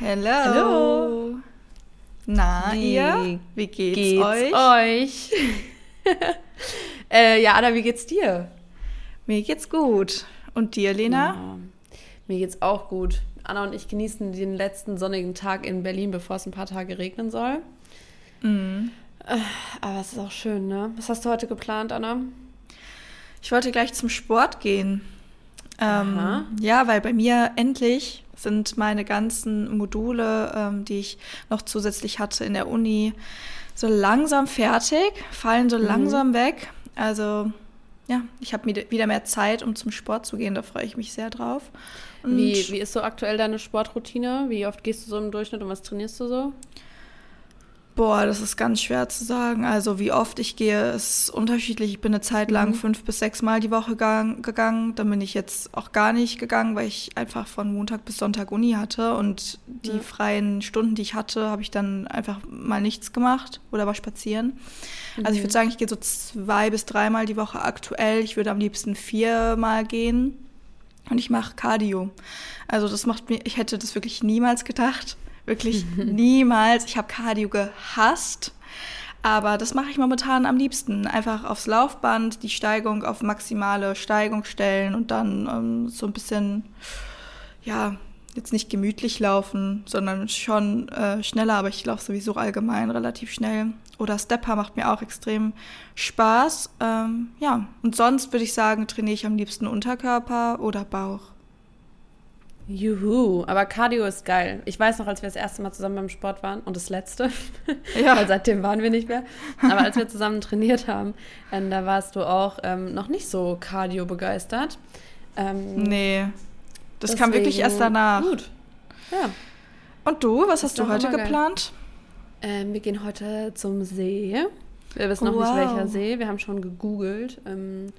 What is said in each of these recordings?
Hello. Hallo. Na, Wie ihr? Wie geht's, geht's euch? euch? äh, ja, Anna, wie geht's dir? Mir geht's gut. Und dir, Lena? Ja, mir geht's auch gut. Anna und ich genießen den letzten sonnigen Tag in Berlin, bevor es ein paar Tage regnen soll. Mhm. Aber es ist auch schön, ne? Was hast du heute geplant, Anna? Ich wollte gleich zum Sport gehen. Ähm, ja, weil bei mir endlich sind meine ganzen Module, ähm, die ich noch zusätzlich hatte in der Uni, so langsam fertig, fallen Mhm. so langsam weg. Also ja, ich habe wieder mehr Zeit, um zum Sport zu gehen. Da freue ich mich sehr drauf. Und Wie, wie ist so aktuell deine Sportroutine? Wie oft gehst du so im Durchschnitt und was trainierst du so? Boah, das ist ganz schwer zu sagen. Also wie oft ich gehe, ist unterschiedlich. Ich bin eine Zeit lang Mhm. fünf bis sechs Mal die Woche gang, gegangen. Dann bin ich jetzt auch gar nicht gegangen, weil ich einfach von Montag bis Sonntag Uni hatte. Und die Ja. freien Stunden, die ich hatte, habe ich dann einfach mal nichts gemacht oder war spazieren. Also ich Mhm. würde sagen, ich gehe so zwei bis dreimal die Woche aktuell. Ich würde am liebsten viermal gehen. Und ich mache Cardio. Also das macht mir, ich hätte das wirklich niemals gedacht. Wirklich niemals. Ich habe Cardio gehasst. Aber das mache ich momentan am liebsten. Einfach aufs Laufband, die Steigung auf maximale Steigung stellen und dann ähm, so ein bisschen, ja, jetzt nicht gemütlich laufen, sondern schon äh, schneller, aber ich laufe sowieso allgemein relativ schnell. Oder Stepper macht mir auch extrem Spaß. Ähm, ja, und sonst würde ich sagen, trainiere ich am liebsten Unterkörper oder Bauch. Juhu, aber Cardio ist geil. Ich weiß noch, als wir das erste Mal zusammen beim Sport waren und das letzte, Ja. weil seitdem waren wir nicht mehr. Aber als wir zusammen trainiert haben, ähm, da warst du auch ähm, noch nicht so Cardio begeistert. Ähm, Nee, das kam wirklich deswegen erst danach. Gut. Ja. Und du, was hast du heute geplant? Ähm, wir gehen heute zum See. Wir wissen noch Wow. nicht, welcher See. Wir haben schon gegoogelt. Ähm,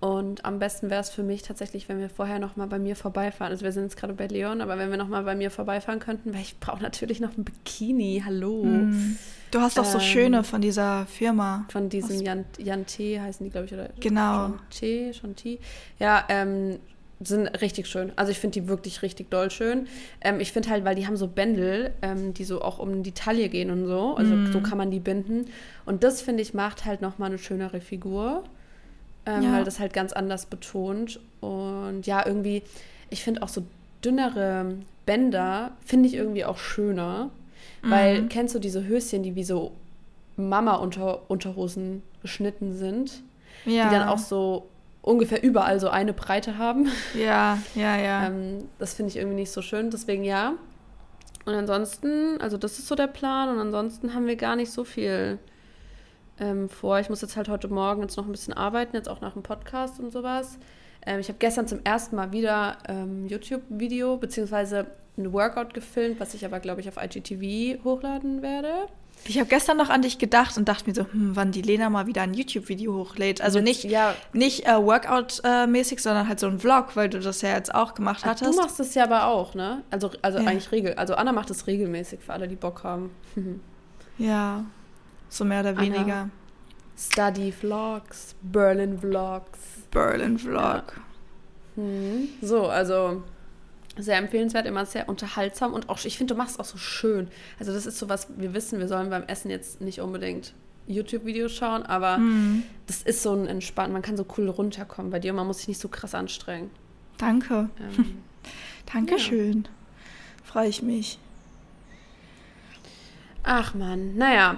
und am besten wäre es für mich tatsächlich, wenn wir vorher noch mal bei mir vorbeifahren. Also wir sind jetzt gerade bei Leon, aber wenn wir noch mal bei mir vorbeifahren könnten, weil ich brauche natürlich noch ein Bikini. Hallo. Hm. Du hast doch so Ähm, schöne von dieser Firma. Von diesem Jan, Jan T heißen die, glaube ich, oder? Genau. T, Chanty. Ja, ähm, sind richtig schön. Also ich finde die wirklich richtig doll schön. Ähm, ich finde halt, weil die haben so Bändel, ähm, die so auch um die Taille gehen und so. Also Mhm. so kann man die binden. Und das, finde ich, macht halt nochmal eine schönere Figur. Ähm, Ja. Weil das halt ganz anders betont. Und ja, irgendwie, ich finde auch so dünnere Bänder, finde ich irgendwie auch schöner. Weil, Mhm. kennst du diese Höschen, die wie so Mama-Unterhosen geschnitten sind? Ja. die dann auch so ungefähr überall so eine Breite haben. Ja, ja, ja. Ähm, das finde ich irgendwie nicht so schön, deswegen ja. Und ansonsten, also das ist so der Plan und ansonsten haben wir gar nicht so viel ähm, vor. Ich muss jetzt halt heute Morgen jetzt noch ein bisschen arbeiten, jetzt auch nach dem Podcast und sowas. Ähm, ich habe gestern zum ersten Mal wieder ähm, YouTube-Video beziehungsweise ein Workout gefilmt, was ich aber, glaube ich, auf IGTV hochladen werde. Ich habe gestern noch an dich gedacht und dachte mir so, hm, wann die Lena mal wieder ein YouTube-Video hochlädt. Also nicht, ja. nicht äh, Workout-mäßig, sondern halt so ein Vlog, weil du das ja jetzt auch gemacht Ach, du hattest. machst das ja aber auch, ne? Also, also Ja. eigentlich regel. Also Anna macht das regelmäßig für alle, die Bock haben. Ja, so mehr oder Anna. weniger. Study Vlogs, Berlin Vlogs. Berlin-Vlog. Hm. So, also sehr empfehlenswert, immer sehr unterhaltsam und auch, ich finde, du machst es auch so schön. Also das ist so was, wir wissen, wir sollen beim Essen jetzt nicht unbedingt YouTube-Videos schauen, aber Hm. das ist so ein Entspannen, man kann so cool runterkommen bei dir, man muss sich nicht so krass anstrengen. Danke. Ähm, Dankeschön. Freue ich mich. Ach man, naja.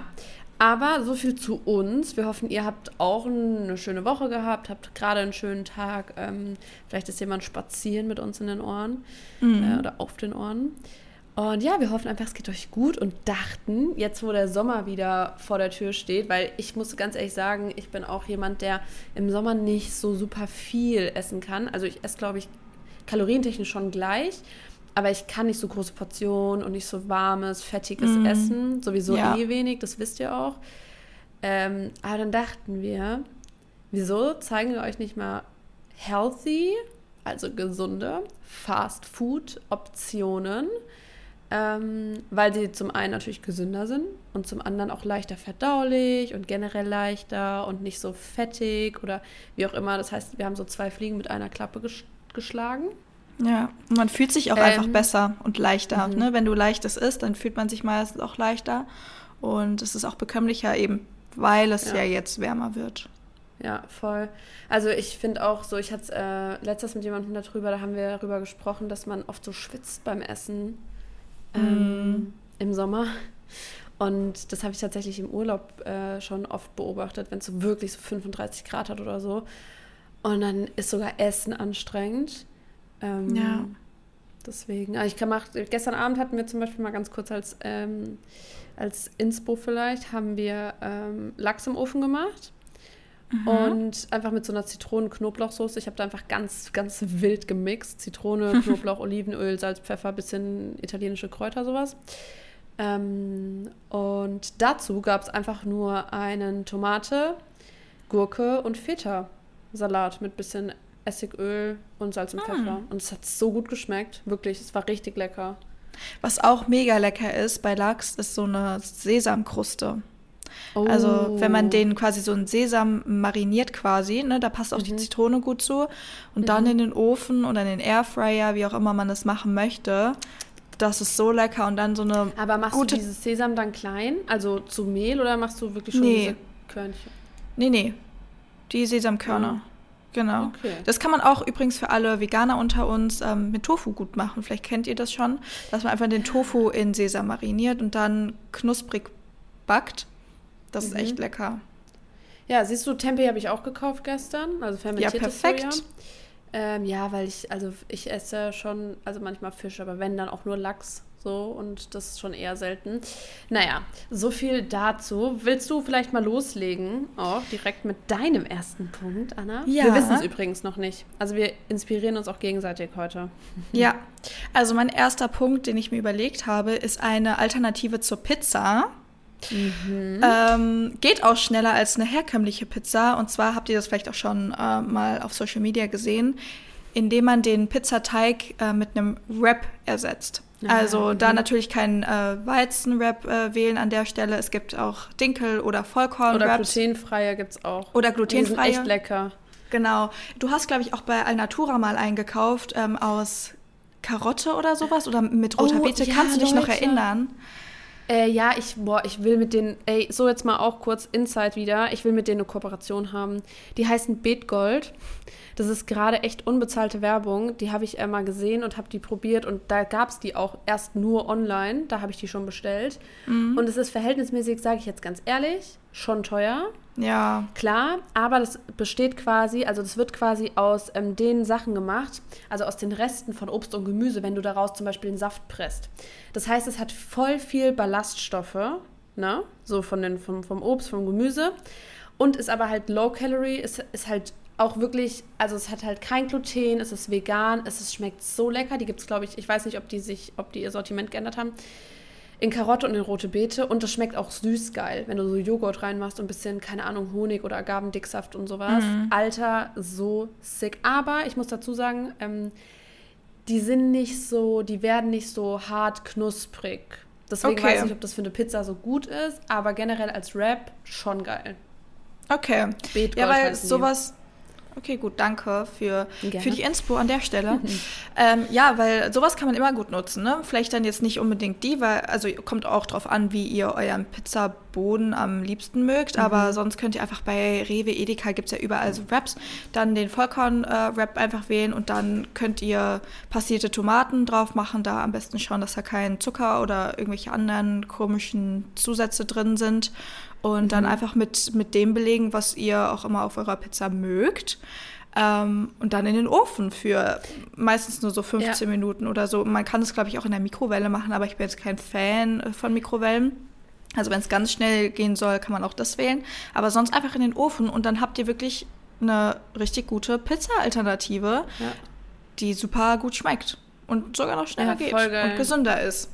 Aber so viel zu uns. Wir hoffen, ihr habt auch eine schöne Woche gehabt, habt gerade einen schönen Tag. Ähm, vielleicht ist jemand spazieren mit uns in den Ohren Mhm. äh, oder auf den Ohren. Und ja, wir hoffen einfach, es geht euch gut und dachten, jetzt wo der Sommer wieder vor der Tür steht, weil ich muss ganz ehrlich sagen, ich bin auch jemand, der im Sommer nicht so super viel essen kann. Also ich esse, glaube ich, kalorientechnisch schon gleich, aber ich kann nicht so große Portionen und nicht so warmes, fettiges Mm. Essen. Sowieso Ja. eh wenig, das wisst ihr auch. Ähm, aber dann dachten wir, wieso zeigen wir euch nicht mal healthy, also gesunde Fast-Food-Optionen, ähm, weil sie zum einen natürlich gesünder sind und zum anderen auch leichter verdaulich und generell leichter und nicht so fettig oder wie auch immer. Das heißt, wir haben so zwei Fliegen mit einer Klappe ges geschlagen. Ja, man fühlt sich auch ähm, einfach besser und leichter. Mhm. Ne? Wenn du leichtes isst, dann fühlt man sich meistens auch leichter. Und es ist auch bekömmlicher eben, weil es ja, ja jetzt wärmer wird. Ja, voll. Also ich finde auch so, ich hatte äh, letztes mit jemandem darüber, da haben wir darüber gesprochen, dass man oft so schwitzt beim Essen ähm, mm. im Sommer. Und das habe ich tatsächlich im Urlaub äh, schon oft beobachtet, wenn es so wirklich so 35 Grad hat oder so. Und dann ist sogar Essen anstrengend. Ähm, ja. Deswegen, also ich kann mach, gestern Abend hatten wir zum Beispiel mal ganz kurz als, ähm, als Inspo vielleicht, haben wir ähm, Lachs im Ofen gemacht. Mhm. Und einfach mit so einer Zitronen-Knoblauchsoße. Ich habe da einfach ganz, ganz wild gemixt. Zitrone, Knoblauch, Olivenöl, Salz, Pfeffer, bisschen italienische Kräuter, sowas. Ähm, und dazu gab es einfach nur einen Tomate, Gurke und Feta-Salat mit bisschen Essigöl und Salz und Pfeffer. Mm. Und es hat so gut geschmeckt. Wirklich, es war richtig lecker. Was auch mega lecker ist bei Lachs, ist so eine Sesamkruste. Oh. Also wenn man den quasi so in Sesam mariniert quasi, ne, da passt auch mhm. die Zitrone gut zu. Und mhm. dann in den Ofen oder in den Airfryer, wie auch immer man das machen möchte. Das ist so lecker und dann so eine. Aber machst gute du dieses Sesam dann klein, also zu Mehl oder machst du wirklich schon nee. diese Körnchen? Nee, nee. Die Sesamkörner. Genau. Okay. Das kann man auch übrigens für alle Veganer unter uns ähm, mit Tofu gut machen. Vielleicht kennt ihr das schon, dass man einfach den Tofu in Sesam mariniert und dann knusprig backt. Das mhm. ist echt lecker. Ja, siehst du, Tempeh habe ich auch gekauft gestern, also fermentiertes ja, perfekt. Soja. Ähm, ja, weil ich, also ich esse schon, also manchmal Fisch, aber wenn dann auch nur Lachs so und das ist schon eher selten. Naja, so viel dazu. Willst du vielleicht mal loslegen, auch direkt mit deinem ersten Punkt, Anna? Ja. Wir wissen es übrigens noch nicht. Also wir inspirieren uns auch gegenseitig heute. Ja, also mein erster Punkt, den ich mir überlegt habe, ist eine Alternative zur Pizza. Mhm. Ähm, geht auch schneller als eine herkömmliche Pizza. Und zwar habt ihr das vielleicht auch schon äh, mal auf Social Media gesehen, indem man den Pizzateig äh, mit einem Wrap ersetzt. Also da natürlich kein äh, Weizenwrap äh, wählen an der Stelle. Es gibt auch Dinkel- oder Vollkorn. Oder glutenfreie gibt es auch. Oder glutenfreie. Die sind echt lecker. Genau. Du hast, glaube ich, auch bei Alnatura mal eingekauft ähm, aus Karotte oder sowas oder mit roter oh, Beete. Ja, Kannst du dich Leute. noch erinnern? Äh, ja, ich, boah, ich will mit denen, ey, so jetzt mal auch kurz Insight wieder. Ich will mit denen eine Kooperation haben. Die heißen Beetgold. Das ist gerade echt unbezahlte Werbung. Die habe ich äh, mal gesehen und habe die probiert und da gab es die auch erst nur online. Da habe ich die schon bestellt. Mhm. Und es ist verhältnismäßig, sage ich jetzt ganz ehrlich, schon teuer. Ja. Klar, aber das besteht quasi, also das wird quasi aus ähm, den Sachen gemacht, also aus den Resten von Obst und Gemüse, wenn du daraus zum Beispiel den Saft presst. Das heißt, es hat voll viel Ballaststoffe, ne? So von den, vom, vom Obst, vom Gemüse. Und ist aber halt low calorie, ist, ist halt auch wirklich, also es hat halt kein Gluten, es ist vegan, es ist, schmeckt so lecker. Die gibt es, glaube ich, ich weiß nicht, ob die sich, ob die ihr Sortiment geändert haben in Karotte und in rote Beete und das schmeckt auch süß geil, wenn du so Joghurt reinmachst und ein bisschen, keine Ahnung, Honig oder Agavendicksaft und sowas. Mhm. Alter, so sick. Aber ich muss dazu sagen, ähm, die sind nicht so, die werden nicht so hart knusprig. Deswegen okay. weiß ich nicht, ob das für eine Pizza so gut ist, aber generell als Wrap schon geil. Okay. Beetgold ja, weil sowas, Okay, gut, danke für, für die Inspo an der Stelle. ähm, ja, weil sowas kann man immer gut nutzen. Ne? Vielleicht dann jetzt nicht unbedingt die, weil, also kommt auch drauf an, wie ihr euren Pizzaboden am liebsten mögt, mhm. aber sonst könnt ihr einfach bei Rewe, Edeka gibt es ja überall so Wraps, dann den Vollkorn-Wrap äh, einfach wählen und dann könnt ihr passierte Tomaten drauf machen, da am besten schauen, dass da kein Zucker oder irgendwelche anderen komischen Zusätze drin sind und mhm. dann einfach mit, mit dem belegen, was ihr auch immer auf eurer Pizza mögt. Ähm, und dann in den Ofen für meistens nur so 15 ja. Minuten oder so. Man kann es, glaube ich, auch in der Mikrowelle machen, aber ich bin jetzt kein Fan von Mikrowellen. Also wenn es ganz schnell gehen soll, kann man auch das wählen. Aber sonst einfach in den Ofen und dann habt ihr wirklich eine richtig gute Pizza-Alternative, ja. die super gut schmeckt und sogar noch schneller ja, geht und gesünder ist.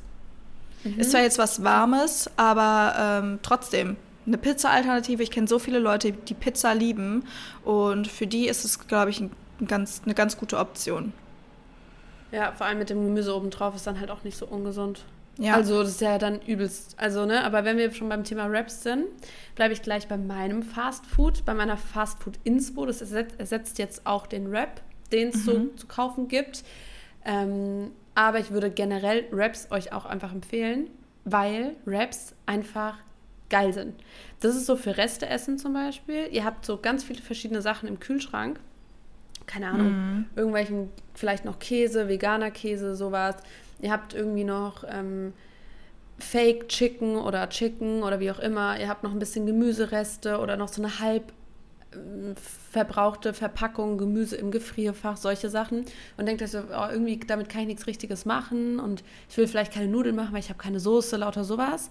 Mhm. Ist zwar jetzt was Warmes, aber ähm, trotzdem eine Pizza-Alternative. Ich kenne so viele Leute, die Pizza lieben und für die ist es, glaube ich, ein ganz, eine ganz gute Option. Ja, vor allem mit dem Gemüse obendrauf ist dann halt auch nicht so ungesund. Ja. Also das ist ja dann übelst. Also, ne, aber wenn wir schon beim Thema Wraps sind, bleibe ich gleich bei meinem Fast Food, bei meiner Fast Food Inspo. Das ersetzt, jetzt auch den Wrap, den es mhm. so zu kaufen gibt. Ähm, aber ich würde generell Raps euch auch einfach empfehlen, weil Raps einfach geil sind. Das ist so für Reste essen zum Beispiel. Ihr habt so ganz viele verschiedene Sachen im Kühlschrank. Keine Ahnung, mm. irgendwelchen, vielleicht noch Käse, veganer Käse, sowas. Ihr habt irgendwie noch ähm, Fake Chicken oder Chicken oder wie auch immer. Ihr habt noch ein bisschen Gemüsereste oder noch so eine halb ähm, verbrauchte Verpackung, Gemüse im Gefrierfach, solche Sachen. Und denkt euch so, oh, irgendwie damit kann ich nichts Richtiges machen und ich will vielleicht keine Nudeln machen, weil ich habe keine Soße, lauter sowas.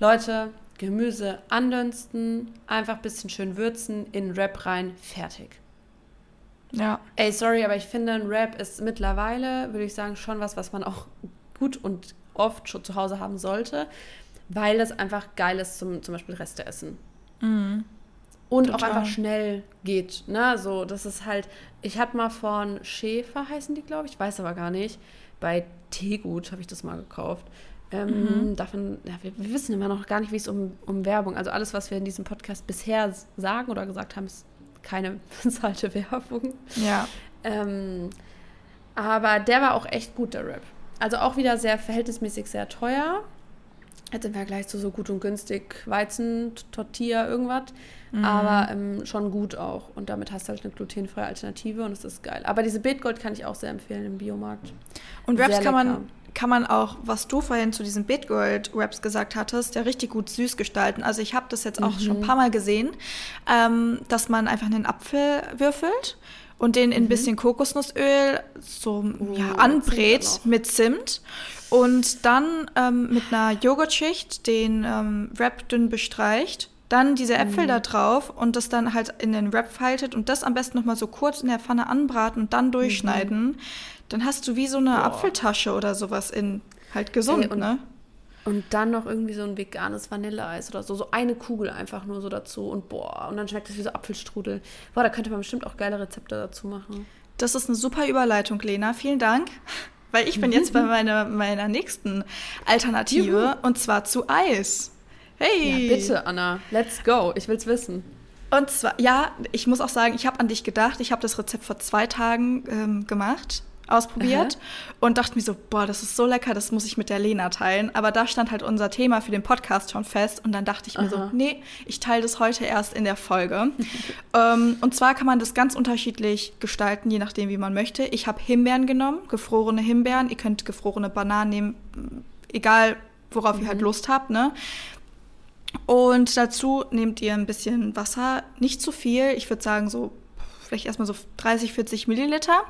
Leute, Gemüse andünsten, einfach ein bisschen schön würzen, in Wrap rein, fertig. Ja. Ey, sorry, aber ich finde, ein Wrap ist mittlerweile, würde ich sagen, schon was, was man auch gut und oft schon zu Hause haben sollte, weil es einfach geil ist zum, zum Beispiel Reste essen. Mhm. Und Total. auch einfach schnell geht. Ne? So, das ist halt, ich hatte mal von Schäfer, heißen die, glaube ich, weiß aber gar nicht. Bei Teegut habe ich das mal gekauft. Ähm, mhm. Davon, ja, wir, wir, wissen immer noch gar nicht, wie es um, um Werbung, also alles, was wir in diesem Podcast bisher sagen oder gesagt haben, ist keine bezahlte Werbung. Ja. Ähm, aber der war auch echt gut, der Rap. Also auch wieder sehr verhältnismäßig sehr teuer. Jetzt im Vergleich zu so gut und günstig Weizen, Tortilla, irgendwas. Mhm. Aber ähm, schon gut auch. Und damit hast du halt eine glutenfreie Alternative und es ist geil. Aber diese Beetgold kann ich auch sehr empfehlen im Biomarkt. Und Wraps kann man, kann man auch, was du vorhin zu diesen Beetgold-Wraps gesagt hattest, ja richtig gut süß gestalten. Also ich habe das jetzt auch mhm. schon ein paar Mal gesehen, ähm, dass man einfach einen Apfel würfelt und den in ein mhm. bisschen Kokosnussöl so oh, ja, anbrät mit Zimt und dann ähm, mit einer Joghurtschicht den ähm, Wrap dünn bestreicht dann diese Äpfel mhm. da drauf und das dann halt in den Wrap faltet und das am besten nochmal so kurz in der Pfanne anbraten und dann durchschneiden. Mhm. Dann hast du wie so eine Boah. Apfeltasche oder sowas in halt gesund, Ey, und, ne? Und dann noch irgendwie so ein veganes Vanilleeis oder so. So eine Kugel einfach nur so dazu und boah, und dann schmeckt es wie so Apfelstrudel. Boah, da könnte man bestimmt auch geile Rezepte dazu machen. Das ist eine super Überleitung, Lena. Vielen Dank. Weil ich bin jetzt bei meiner, meiner nächsten Alternative Juhu. und zwar zu Eis. Hey! Ja, bitte, Anna, let's go. Ich will's wissen. Und zwar, ja, ich muss auch sagen, ich habe an dich gedacht. Ich habe das Rezept vor zwei Tagen ähm, gemacht, ausprobiert Aha. und dachte mir so, boah, das ist so lecker, das muss ich mit der Lena teilen. Aber da stand halt unser Thema für den Podcast schon fest und dann dachte ich mir Aha. so, nee, ich teile das heute erst in der Folge. ähm, und zwar kann man das ganz unterschiedlich gestalten, je nachdem, wie man möchte. Ich habe Himbeeren genommen, gefrorene Himbeeren. Ihr könnt gefrorene Bananen nehmen, egal worauf mhm. ihr halt mhm. Lust habt, ne? Und dazu nehmt ihr ein bisschen Wasser, nicht zu viel, ich würde sagen so vielleicht erstmal so 30, 40 Milliliter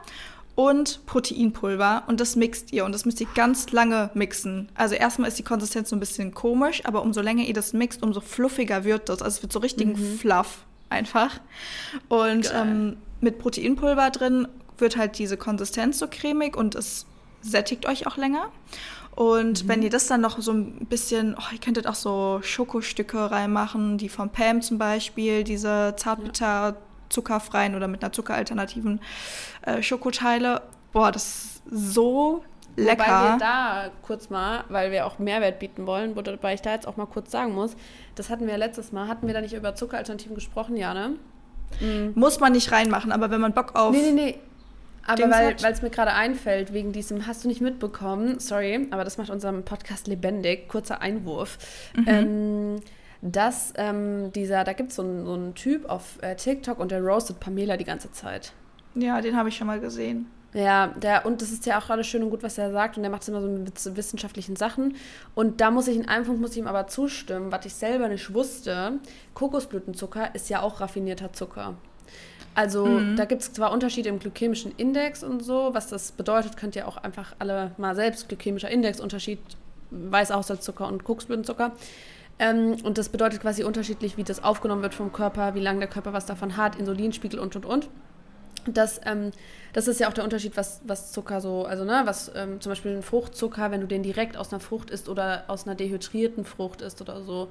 und Proteinpulver und das mixt ihr und das müsst ihr ganz lange mixen. Also erstmal ist die Konsistenz so ein bisschen komisch, aber umso länger ihr das mixt, umso fluffiger wird das. Also es wird so richtig mhm. Fluff einfach. Und ähm, mit Proteinpulver drin wird halt diese Konsistenz so cremig und es sättigt euch auch länger. Und mhm. wenn ihr das dann noch so ein bisschen, oh, ihr könntet auch so Schokostücke reinmachen, die von Pam zum Beispiel, diese Zartbitter, zuckerfreien oder mit einer zuckeralternativen äh, Schokoteile. Boah, das ist so lecker. Wobei wir da kurz mal, weil wir auch Mehrwert bieten wollen, wobei ich da jetzt auch mal kurz sagen muss, das hatten wir letztes Mal, hatten wir da nicht über Zuckeralternativen gesprochen, ja, ne? Mhm. Muss man nicht reinmachen, aber wenn man Bock auf. Nee, nee, nee. Aber weil es mir gerade einfällt, wegen diesem, hast du nicht mitbekommen, sorry, aber das macht unseren Podcast lebendig, kurzer Einwurf, mhm. ähm, dass ähm, dieser, da gibt so es so einen Typ auf äh, TikTok und der roastet Pamela die ganze Zeit. Ja, den habe ich schon mal gesehen. Ja, der, und das ist ja auch alles schön und gut, was er sagt. Und der macht es immer so mit wissenschaftlichen Sachen. Und da muss ich in einem Punkt muss ich ihm aber zustimmen, was ich selber nicht wusste. Kokosblütenzucker ist ja auch raffinierter Zucker. Also mhm. da gibt es zwar Unterschiede im glykämischen Index und so, was das bedeutet, könnt ihr auch einfach alle mal selbst glykämischer Index, Unterschied Weißaussalzzucker und Koksblütenzucker. Ähm, und das bedeutet quasi unterschiedlich, wie das aufgenommen wird vom Körper, wie lange der Körper was davon hat, Insulinspiegel und und und. Das, ähm, das ist ja auch der Unterschied, was, was Zucker so, also ne, was ähm, zum Beispiel ein Fruchtzucker, wenn du den direkt aus einer Frucht isst oder aus einer dehydrierten Frucht isst oder so,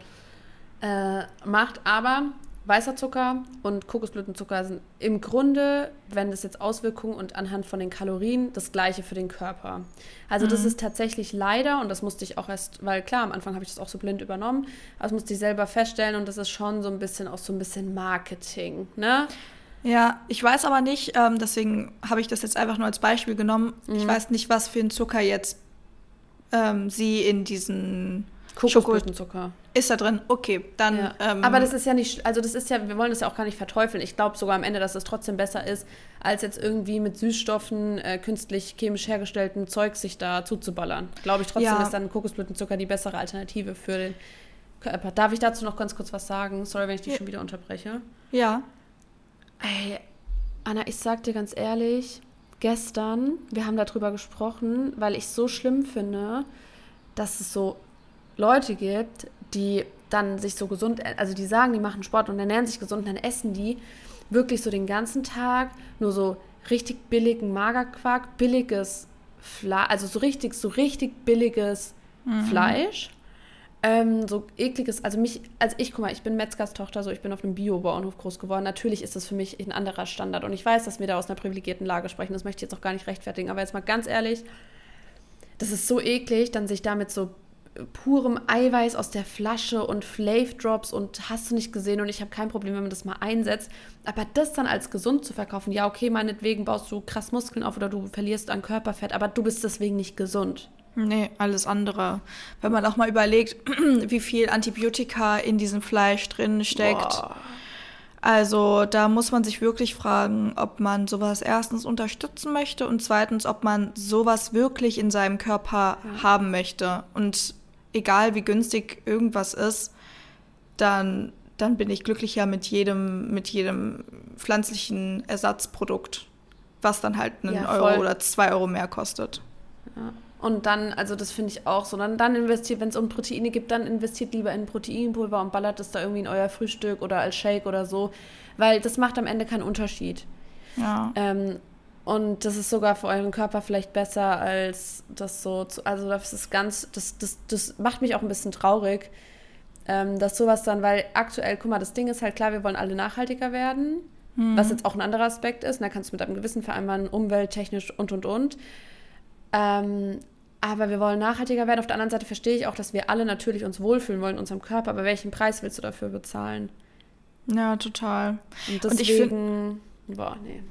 äh, macht. Aber weißer Zucker und Kokosblütenzucker sind im Grunde, wenn das jetzt Auswirkungen und anhand von den Kalorien, das gleiche für den Körper. Also mhm. das ist tatsächlich leider, und das musste ich auch erst, weil klar, am Anfang habe ich das auch so blind übernommen, aber das musste ich selber feststellen und das ist schon so ein bisschen auch so ein bisschen Marketing, ne? Ja, ich weiß aber nicht, ähm, deswegen habe ich das jetzt einfach nur als Beispiel genommen. Mhm. Ich weiß nicht, was für ein Zucker jetzt ähm, sie in diesen Kokosblütenzucker. Ist da drin? Okay, dann. Ja. Ähm, aber das ist ja nicht, also das ist ja, wir wollen das ja auch gar nicht verteufeln. Ich glaube sogar am Ende, dass es trotzdem besser ist, als jetzt irgendwie mit Süßstoffen, äh, künstlich chemisch hergestelltem Zeug sich da zuzuballern. Glaube ich trotzdem, ja. ist dann Kokosblütenzucker die bessere Alternative für den Körper. Darf ich dazu noch ganz kurz was sagen? Sorry, wenn ich dich ja. schon wieder unterbreche. Ja. Ey, Anna, ich sag dir ganz ehrlich, gestern, wir haben darüber gesprochen, weil ich so schlimm finde, dass es so Leute gibt, die dann sich so gesund, also die sagen, die machen Sport und ernähren sich gesund, und dann essen die wirklich so den ganzen Tag nur so richtig billigen Magerquark, billiges Fleisch, also so richtig, so richtig billiges mhm. Fleisch. Ähm, so ekliges, also mich, also ich, guck mal, ich bin Metzgers Tochter, so ich bin auf einem Bio-Bauernhof groß geworden. Natürlich ist das für mich ein anderer Standard und ich weiß, dass wir da aus einer privilegierten Lage sprechen. Das möchte ich jetzt auch gar nicht rechtfertigen, aber jetzt mal ganz ehrlich, das ist so eklig, dann sich damit so purem Eiweiß aus der Flasche und Flav Drops und hast du nicht gesehen und ich habe kein Problem, wenn man das mal einsetzt. Aber das dann als gesund zu verkaufen, ja, okay, meinetwegen baust du krass Muskeln auf oder du verlierst an Körperfett, aber du bist deswegen nicht gesund. Nee, alles andere. Wenn man auch mal überlegt, wie viel Antibiotika in diesem Fleisch drin steckt. Boah. Also da muss man sich wirklich fragen, ob man sowas erstens unterstützen möchte und zweitens, ob man sowas wirklich in seinem Körper ja. haben möchte. Und egal wie günstig irgendwas ist, dann, dann bin ich glücklicher mit jedem, mit jedem pflanzlichen Ersatzprodukt, was dann halt einen ja, Euro oder zwei Euro mehr kostet. Ja. Und dann, also das finde ich auch so, dann, dann investiert, wenn es um Proteine gibt, dann investiert lieber in Proteinpulver und ballert es da irgendwie in euer Frühstück oder als Shake oder so, weil das macht am Ende keinen Unterschied. Ja. Ähm, und das ist sogar für euren Körper vielleicht besser als das so zu, also das ist ganz, das, das, das macht mich auch ein bisschen traurig, ähm, dass sowas dann, weil aktuell, guck mal, das Ding ist halt klar, wir wollen alle nachhaltiger werden, hm. was jetzt auch ein anderer Aspekt ist, und da kannst du mit einem Gewissen vereinbaren, umwelttechnisch und und und. Ähm, aber wir wollen nachhaltiger werden. Auf der anderen Seite verstehe ich auch, dass wir alle natürlich uns wohlfühlen wollen in unserem Körper. Aber welchen Preis willst du dafür bezahlen? Ja, total. Und deswegen, Und ich find, boah, nee.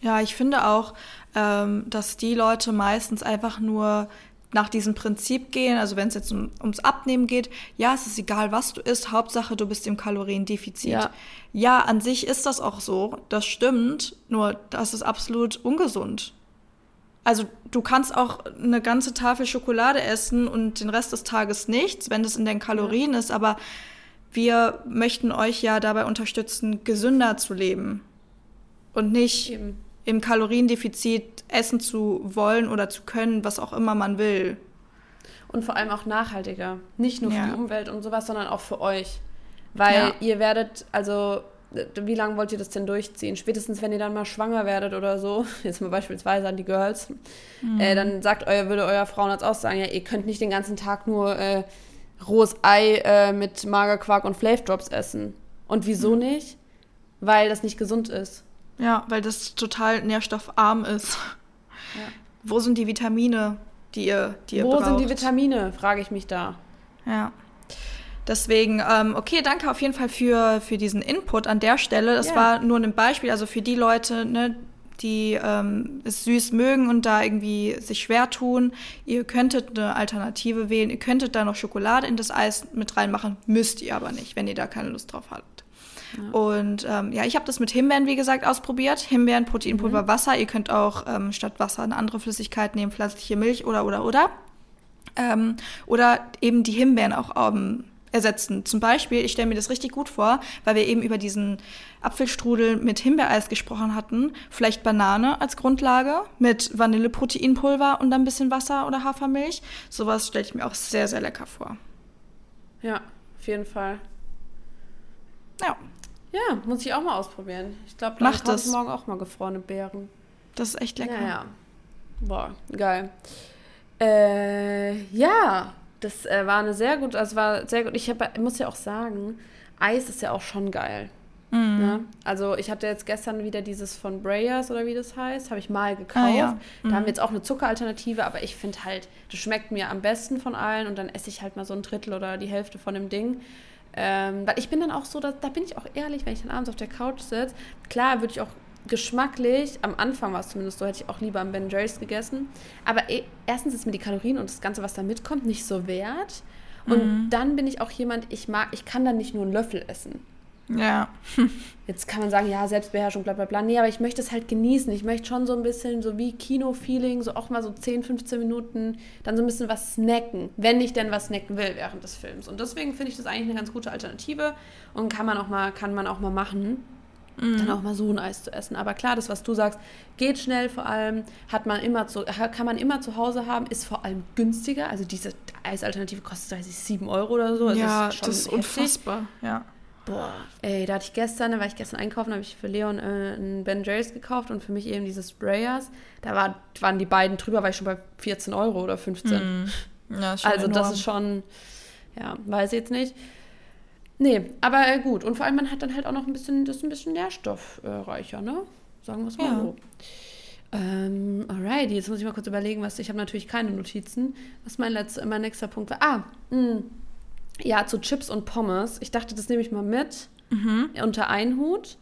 Ja, ich finde auch, ähm, dass die Leute meistens einfach nur nach diesem Prinzip gehen, also wenn es jetzt um, ums Abnehmen geht, ja, es ist egal, was du isst, Hauptsache du bist im Kaloriendefizit. Ja. ja, an sich ist das auch so, das stimmt, nur das ist absolut ungesund. Also du kannst auch eine ganze Tafel Schokolade essen und den Rest des Tages nichts, wenn das in den Kalorien ja. ist, aber wir möchten euch ja dabei unterstützen, gesünder zu leben und nicht Eben. Im Kaloriendefizit essen zu wollen oder zu können, was auch immer man will. Und vor allem auch nachhaltiger. Nicht nur für ja. die Umwelt und sowas, sondern auch für euch. Weil ja. ihr werdet, also wie lange wollt ihr das denn durchziehen? Spätestens, wenn ihr dann mal schwanger werdet oder so, jetzt mal beispielsweise an die Girls, mhm. äh, dann sagt euer, würde euer Frauenarzt auch sagen, ja, ihr könnt nicht den ganzen Tag nur äh, rohes Ei äh, mit Magerquark und Flavdrops essen. Und wieso mhm. nicht? Weil das nicht gesund ist. Ja, weil das total nährstoffarm ist. Ja. Wo sind die Vitamine, die ihr, die ihr Wo braucht? sind die Vitamine, frage ich mich da. Ja. Deswegen, ähm, okay, danke auf jeden Fall für, für diesen Input an der Stelle. Das yeah. war nur ein Beispiel, also für die Leute, ne, die ähm, es süß mögen und da irgendwie sich schwer tun. Ihr könntet eine Alternative wählen. Ihr könntet da noch Schokolade in das Eis mit reinmachen, müsst ihr aber nicht, wenn ihr da keine Lust drauf habt. Ja. Und ähm, ja, ich habe das mit Himbeeren, wie gesagt, ausprobiert. Himbeeren, Proteinpulver, mhm. Wasser. Ihr könnt auch ähm, statt Wasser eine andere Flüssigkeit nehmen, pflanzliche Milch oder, oder, oder. Ähm, oder eben die Himbeeren auch ähm, ersetzen. Zum Beispiel, ich stelle mir das richtig gut vor, weil wir eben über diesen Apfelstrudel mit Himbeereis gesprochen hatten. Vielleicht Banane als Grundlage mit Vanilleproteinpulver und dann ein bisschen Wasser oder Hafermilch. Sowas stelle ich mir auch sehr, sehr lecker vor. Ja, auf jeden Fall. Ja. Ja, muss ich auch mal ausprobieren. Ich glaube, dann Mach das. morgen auch mal gefrorene Beeren. Das ist echt lecker. Ja, ja. Boah, geil. Äh, ja, das äh, war eine sehr gut, also war sehr gut. Ich hab, muss ja auch sagen, Eis ist ja auch schon geil. Mhm. Ne? Also ich hatte jetzt gestern wieder dieses von Breyers oder wie das heißt, habe ich mal gekauft. Ah, ja. mhm. Da haben wir jetzt auch eine Zuckeralternative, aber ich finde halt, das schmeckt mir am besten von allen und dann esse ich halt mal so ein Drittel oder die Hälfte von dem Ding. Ähm, weil ich bin dann auch so, da, da bin ich auch ehrlich, wenn ich dann abends auf der Couch sitze. Klar würde ich auch geschmacklich, am Anfang war es zumindest so, hätte ich auch lieber am Ben Jerry's gegessen. Aber eh, erstens ist mir die Kalorien und das Ganze, was da mitkommt, nicht so wert. Und mhm. dann bin ich auch jemand, ich mag, ich kann dann nicht nur einen Löffel essen. Ja. Jetzt kann man sagen, ja, Selbstbeherrschung, bla bla bla. Nee, aber ich möchte es halt genießen. Ich möchte schon so ein bisschen so wie Kino-Feeling, so auch mal so 10, 15 Minuten, dann so ein bisschen was snacken, wenn ich denn was snacken will während des Films. Und deswegen finde ich das eigentlich eine ganz gute Alternative und kann man auch mal, kann man auch mal machen. Mhm. Dann auch mal so ein Eis zu essen. Aber klar, das, was du sagst, geht schnell vor allem, hat man immer zu, kann man immer zu Hause haben, ist vor allem günstiger. Also diese Eisalternative kostet, weiß ich, 7 Euro oder so. Also ja, ist das ist heftig. unfassbar, ja. Boah, ey, da hatte ich gestern, da war ich gestern einkaufen, habe ich für Leon äh, einen Ben Jerry's gekauft und für mich eben diese Sprayers. Da war, waren die beiden drüber, war ich schon bei 14 Euro oder 15. Mm. Ja, schon also enorm. das ist schon, ja, weiß ich jetzt nicht. Nee, aber äh, gut. Und vor allem, man hat dann halt auch noch ein bisschen, das ist ein bisschen nährstoffreicher, ne? Sagen wir es mal ja. so. Ähm, alright, jetzt muss ich mal kurz überlegen, was ich habe natürlich keine Notizen. Was mein letzter, mein nächster Punkt war. Ah, mh, mm, ja, zu Chips und Pommes. Ich dachte, das nehme ich mal mit mhm. unter einen Hut.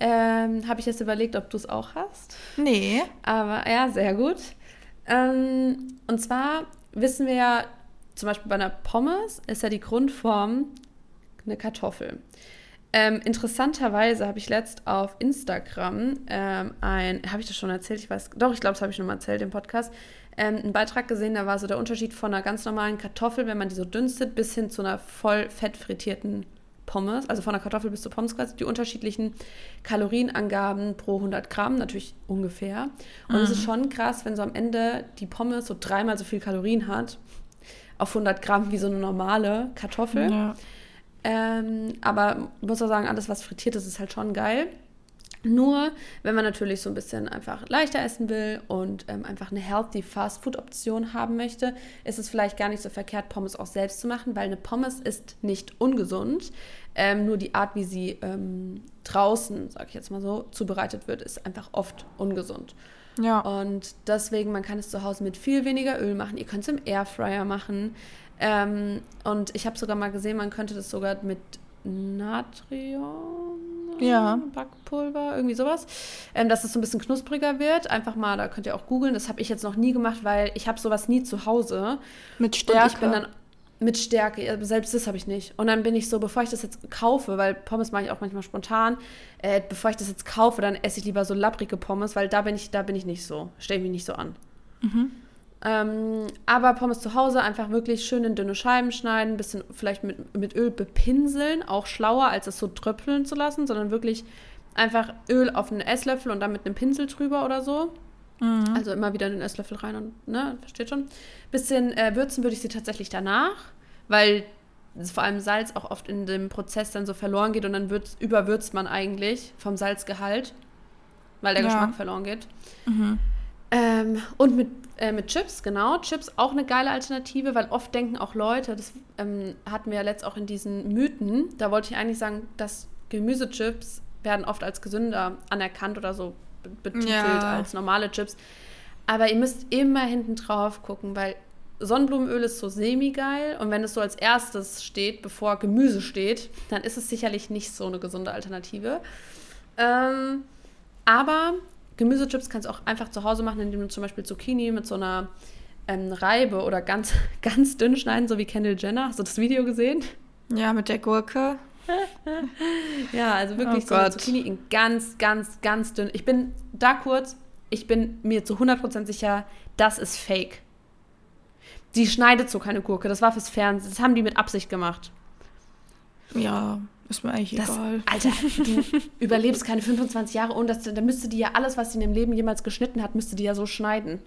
Ähm, Habe ich jetzt überlegt, ob du es auch hast? Nee. Aber ja, sehr gut. Ähm, und zwar wissen wir ja, zum Beispiel bei einer Pommes ist ja die Grundform eine Kartoffel. Ähm, interessanterweise habe ich letzt auf Instagram ähm, ein, habe ich das schon erzählt? Ich weiß, doch, ich glaube, das habe ich schon mal erzählt im Podcast, ähm, einen Beitrag gesehen, da war so der Unterschied von einer ganz normalen Kartoffel, wenn man die so dünstet, bis hin zu einer voll fett frittierten Pommes, also von der Kartoffel bis zur Pommes quasi, die unterschiedlichen Kalorienangaben pro 100 Gramm, natürlich ungefähr. Und mhm. es ist schon krass, wenn so am Ende die Pommes so dreimal so viel Kalorien hat, auf 100 Gramm wie so eine normale Kartoffel. Ja. Ähm, aber ich muss auch sagen, alles, was frittiert ist, ist halt schon geil. Nur, wenn man natürlich so ein bisschen einfach leichter essen will und ähm, einfach eine healthy Fast-Food-Option haben möchte, ist es vielleicht gar nicht so verkehrt, Pommes auch selbst zu machen, weil eine Pommes ist nicht ungesund. Ähm, nur die Art, wie sie ähm, draußen, sag ich jetzt mal so, zubereitet wird, ist einfach oft ungesund. Ja. Und deswegen, man kann es zu Hause mit viel weniger Öl machen. Ihr könnt es im Airfryer machen. Ähm, und ich habe sogar mal gesehen, man könnte das sogar mit Natrium, ja. Backpulver, irgendwie sowas, ähm, dass es so ein bisschen knuspriger wird. Einfach mal, da könnt ihr auch googeln. Das habe ich jetzt noch nie gemacht, weil ich habe sowas nie zu Hause. Mit Stärke. Und ich bin dann mit Stärke, selbst das habe ich nicht. Und dann bin ich so, bevor ich das jetzt kaufe, weil Pommes mache ich auch manchmal spontan, äh, bevor ich das jetzt kaufe, dann esse ich lieber so lapprige Pommes, weil da bin ich, da bin ich nicht so, stelle ich mich nicht so an. Mhm. Ähm, aber Pommes zu Hause einfach wirklich schön in dünne Scheiben schneiden, ein bisschen vielleicht mit, mit Öl bepinseln, auch schlauer, als es so tröpfeln zu lassen, sondern wirklich einfach Öl auf einen Esslöffel und dann mit einem Pinsel drüber oder so. Mhm. Also immer wieder in den Esslöffel rein und, ne, versteht schon. Bisschen äh, würzen würde ich sie tatsächlich danach, weil vor allem Salz auch oft in dem Prozess dann so verloren geht und dann würz, überwürzt man eigentlich vom Salzgehalt, weil der ja. Geschmack verloren geht. Mhm. Ähm, und mit, äh, mit Chips, genau. Chips auch eine geile Alternative, weil oft denken auch Leute, das ähm, hatten wir ja letzt auch in diesen Mythen, da wollte ich eigentlich sagen, dass Gemüsechips werden oft als gesünder anerkannt oder so betitelt ja. als normale Chips. Aber ihr müsst immer hinten drauf gucken, weil Sonnenblumenöl ist so semi-geil und wenn es so als erstes steht, bevor Gemüse steht, dann ist es sicherlich nicht so eine gesunde Alternative. Ähm, aber Gemüsechips kannst du auch einfach zu Hause machen, indem du zum Beispiel Zucchini mit so einer ähm, Reibe oder ganz, ganz dünn schneiden, so wie Kendall Jenner. Hast du das Video gesehen? Ja, mit der Gurke. ja, also wirklich oh so eine Zucchini in ganz, ganz, ganz dünn. Ich bin da kurz, ich bin mir zu 100% sicher, das ist fake. Die schneidet so keine Gurke, das war fürs Fernsehen. Das haben die mit Absicht gemacht. Ja, ist mir eigentlich das, egal. Alter, du überlebst keine 25 Jahre ohne dass da müsste die ja alles, was sie in ihrem Leben jemals geschnitten hat, müsste die ja so schneiden.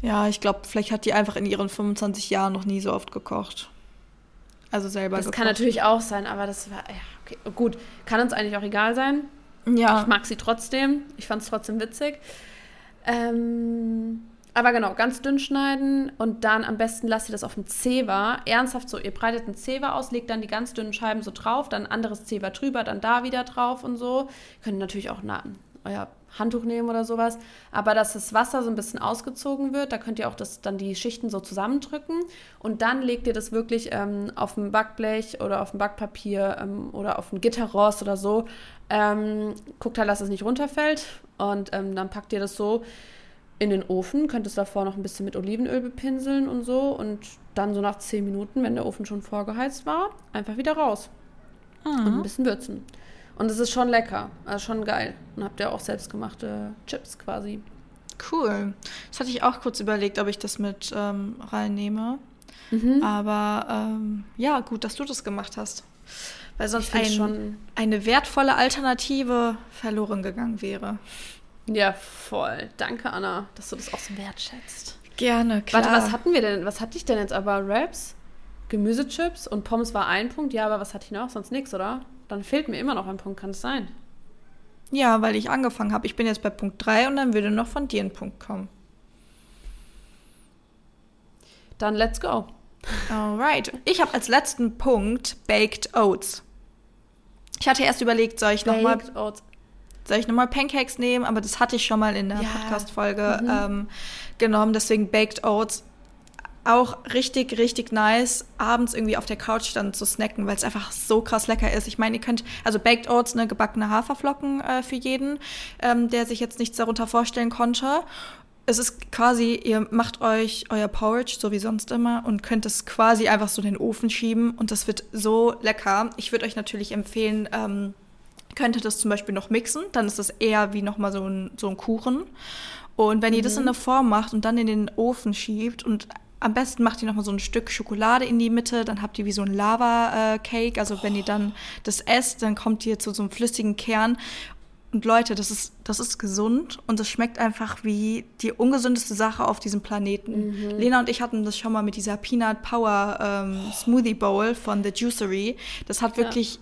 Ja, ich glaube, vielleicht hat die einfach in ihren 25 Jahren noch nie so oft gekocht. Also selber Das gekocht. kann natürlich auch sein, aber das war, ja, okay, gut. Kann uns eigentlich auch egal sein. Ja. Ich mag sie trotzdem. Ich fand es trotzdem witzig. Ähm, aber genau, ganz dünn schneiden und dann am besten lasst ihr das auf dem Zewa. Ernsthaft so, ihr breitet einen Zewa aus, legt dann die ganz dünnen Scheiben so drauf, dann anderes Zewa drüber, dann da wieder drauf und so. Ihr könnt natürlich auch na, euer Handtuch nehmen oder sowas. Aber dass das Wasser so ein bisschen ausgezogen wird, da könnt ihr auch das, dann die Schichten so zusammendrücken. Und dann legt ihr das wirklich ähm, auf ein Backblech oder auf ein Backpapier ähm, oder auf ein Gitterrost oder so. Ähm, guckt halt, dass es nicht runterfällt. Und ähm, dann packt ihr das so in den Ofen, könnt es davor noch ein bisschen mit Olivenöl bepinseln und so. Und dann so nach 10 Minuten, wenn der Ofen schon vorgeheizt war, einfach wieder raus. Mhm. Und ein bisschen würzen. Und es ist schon lecker, also schon geil. Und habt ihr auch selbstgemachte Chips quasi. Cool. Das hatte ich auch kurz überlegt, ob ich das mit ähm, reinnehme. Mhm. Aber ähm, ja, gut, dass du das gemacht hast. Weil sonst ein, schon eine wertvolle Alternative verloren gegangen wäre. Ja, voll. Danke, Anna, dass du das auch so wertschätzt. Gerne, klar. Warte, was hatten wir denn? Was hatte ich denn jetzt aber? Raps, Gemüsechips und Pommes war ein Punkt. Ja, aber was hatte ich noch? Sonst nichts, oder? Dann fehlt mir immer noch ein Punkt, kann es sein? Ja, weil ich angefangen habe. Ich bin jetzt bei Punkt 3 und dann würde noch von dir ein Punkt kommen. Dann let's go. Alright. Ich habe als letzten Punkt Baked Oats. Ich hatte erst überlegt, soll ich nochmal soll ich nochmal Pancakes nehmen, aber das hatte ich schon mal in der ja. Podcast-Folge mhm. ähm, genommen. Deswegen Baked Oats auch richtig, richtig nice, abends irgendwie auf der Couch dann zu snacken, weil es einfach so krass lecker ist. Ich meine, ihr könnt, also Baked Oats, ne, gebackene Haferflocken äh, für jeden, ähm, der sich jetzt nichts darunter vorstellen konnte. Es ist quasi, ihr macht euch euer Porridge, so wie sonst immer, und könnt es quasi einfach so in den Ofen schieben und das wird so lecker. Ich würde euch natürlich empfehlen, ähm, könntet das zum Beispiel noch mixen, dann ist das eher wie nochmal so ein, so ein Kuchen. Und wenn ihr mhm. das in eine Form macht und dann in den Ofen schiebt und am besten macht ihr noch mal so ein Stück Schokolade in die Mitte, dann habt ihr wie so ein Lava-Cake. Also wenn ihr dann das esst, dann kommt ihr zu so einem flüssigen Kern. Und Leute, das ist, das ist gesund und es schmeckt einfach wie die ungesündeste Sache auf diesem Planeten. Mhm. Lena und ich hatten das schon mal mit dieser Peanut Power ähm, Smoothie Bowl von The Juicery. Das hat wirklich, ja.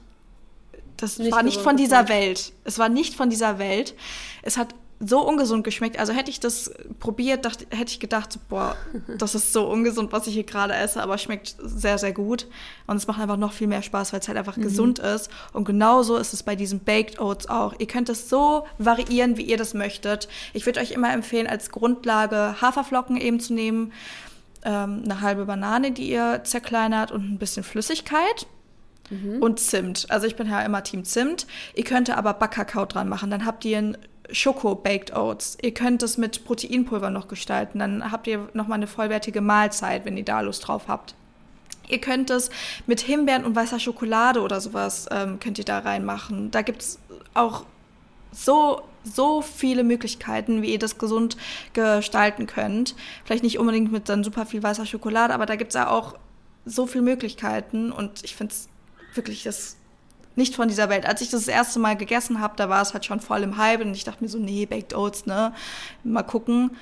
Das nicht war nicht von dieser Welt. Es war nicht von dieser Welt. Es hat so ungesund geschmeckt. Also hätte ich das probiert, dachte, hätte ich gedacht, boah, das ist so ungesund, was ich hier gerade esse, aber schmeckt sehr, sehr gut. Und es macht einfach noch viel mehr Spaß, weil es halt einfach mhm. gesund ist. Und genauso ist es bei diesen Baked Oats auch. Ihr könnt es so variieren, wie ihr das möchtet. Ich würde euch immer empfehlen, als Grundlage Haferflocken eben zu nehmen, ähm, eine halbe Banane, die ihr zerkleinert und ein bisschen Flüssigkeit. Mhm. Und Zimt. Also ich bin ja immer Team Zimt. Ihr könnt aber Backkakao dran machen. Dann habt ihr ein Schoko-Baked Oats. Ihr könnt es mit Proteinpulver noch gestalten. Dann habt ihr nochmal eine vollwertige Mahlzeit, wenn ihr da Lust drauf habt. Ihr könnt es mit Himbeeren und weißer Schokolade oder sowas ähm, könnt ihr da reinmachen. Da gibt es auch so, so viele Möglichkeiten, wie ihr das gesund gestalten könnt. Vielleicht nicht unbedingt mit dann super viel weißer Schokolade, aber da gibt es ja auch so viele Möglichkeiten und ich finde es wirklich das nicht von dieser Welt. Als ich das, das erste Mal gegessen habe, da war es halt schon voll im Hype und ich dachte mir so, nee, Baked Oats, ne? Mal gucken.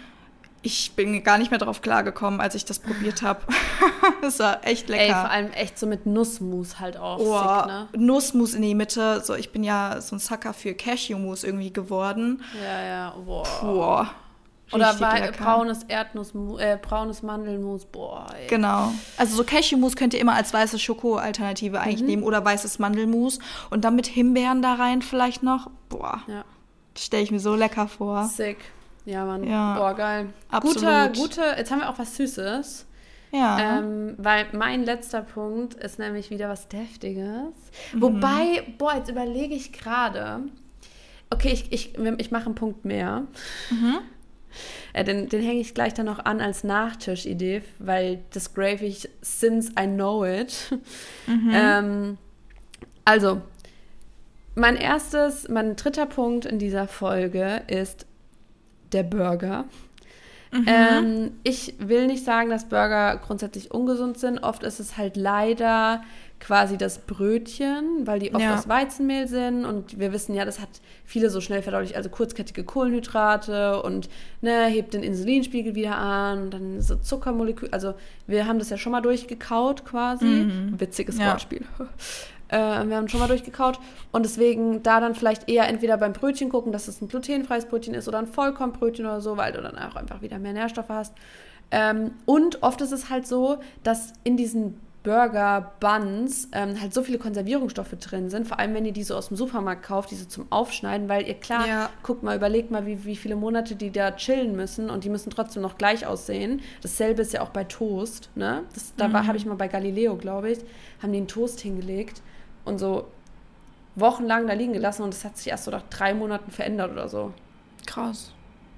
Ich bin gar nicht mehr drauf klargekommen, als ich das probiert habe. das war echt lecker. Ey, vor allem echt so mit Nussmus halt auch. Oh, ne? Nussmus in die Mitte. So, ich bin ja so ein Sucker für Cashewmus irgendwie geworden. Ja, ja. Boah. Boah. Oder braunes Erdnuss, äh, braunes Mandelmus, boah. Ey. Genau. Also so Cashewmus könnt ihr immer als weiße Schoko-Alternative eigentlich mhm. nehmen oder weißes Mandelmus und dann mit Himbeeren da rein vielleicht noch. Boah. Ja. Stelle ich mir so lecker vor. Sick. Ja, Mann. Ja. Boah, geil. Absolut. Guter, gute, jetzt haben wir auch was Süßes. Ja. Ähm, weil mein letzter Punkt ist nämlich wieder was Deftiges. Mhm. Wobei, boah, jetzt überlege ich gerade. Okay, ich, ich, ich mache einen Punkt mehr. Mhm. Äh, den den hänge ich gleich dann noch an als Nachtischidee, weil das grave ich since I know it. Mhm. Ähm, also, mein erstes, mein dritter Punkt in dieser Folge ist der Burger. Mhm. Ähm, ich will nicht sagen, dass Burger grundsätzlich ungesund sind. Oft ist es halt leider quasi das Brötchen, weil die oft ja. aus Weizenmehl sind und wir wissen ja, das hat viele so schnell verdaulich, also kurzkettige Kohlenhydrate und ne, hebt den Insulinspiegel wieder an und dann so Zuckermoleküle, also wir haben das ja schon mal durchgekaut quasi, mhm. witziges ja. Wortspiel. Äh, wir haben schon mal durchgekaut und deswegen da dann vielleicht eher entweder beim Brötchen gucken, dass es ein glutenfreies Brötchen ist oder ein Vollkornbrötchen oder so, weil du dann auch einfach wieder mehr Nährstoffe hast. Ähm, und oft ist es halt so, dass in diesen Burger, Buns ähm, halt so viele Konservierungsstoffe drin sind, vor allem wenn ihr die so aus dem Supermarkt kauft, diese zum Aufschneiden, weil ihr klar, Ja. guckt mal, überlegt mal, wie, wie viele Monate die da chillen müssen und die müssen trotzdem noch gleich aussehen. Dasselbe ist ja auch bei Toast, ne? Das, da war habe ich mal bei Galileo, glaube ich, haben die einen Toast hingelegt und so wochenlang da liegen gelassen und das hat sich erst so nach drei Monaten verändert oder so Krass.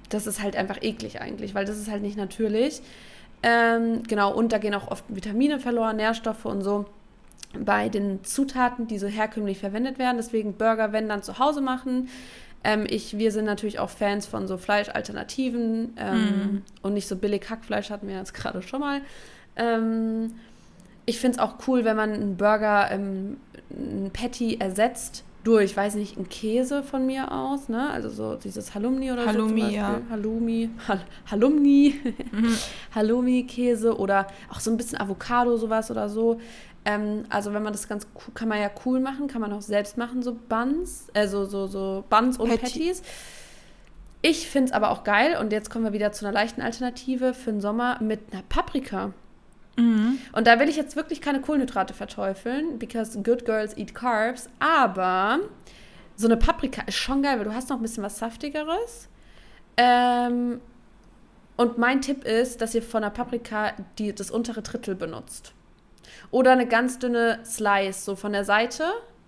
das ist halt einfach eklig eigentlich, weil das ist halt nicht natürlich. Ähm, genau, und da gehen auch oft Vitamine verloren, Nährstoffe und so bei den Zutaten, die so herkömmlich verwendet werden. Deswegen Burger, wenn dann zu Hause machen. Ähm, ich, wir sind natürlich auch Fans von so Fleischalternativen ähm, und nicht so billig Hackfleisch hatten wir jetzt gerade schon mal. Ähm, ich finde es auch cool, wenn man einen Burger, ähm, ein Patty ersetzt durch, weiß nicht, einen Käse von mir aus, ne? Also so dieses Halloumi oder Halloumi, so. zum ja. Halloumi, Hal Halloumi, Halloumi-Käse oder auch so ein bisschen Avocado, sowas oder so. Ähm, also wenn man das ganz cool, kann man ja cool machen, kann man auch selbst machen, so Buns, also so, so Buns und Patty. Patties. Ich finde es aber auch geil und jetzt kommen wir wieder zu einer leichten Alternative für den Sommer mit einer Paprika. Mhm. Und da will ich jetzt wirklich keine Kohlenhydrate verteufeln, because good girls eat carbs, aber so eine Paprika ist schon geil, weil du hast noch ein bisschen was Saftigeres. Ähm, und mein Tipp ist, dass ihr von der Paprika die, das untere Drittel benutzt. Oder eine ganz dünne Slice, so von der Seite.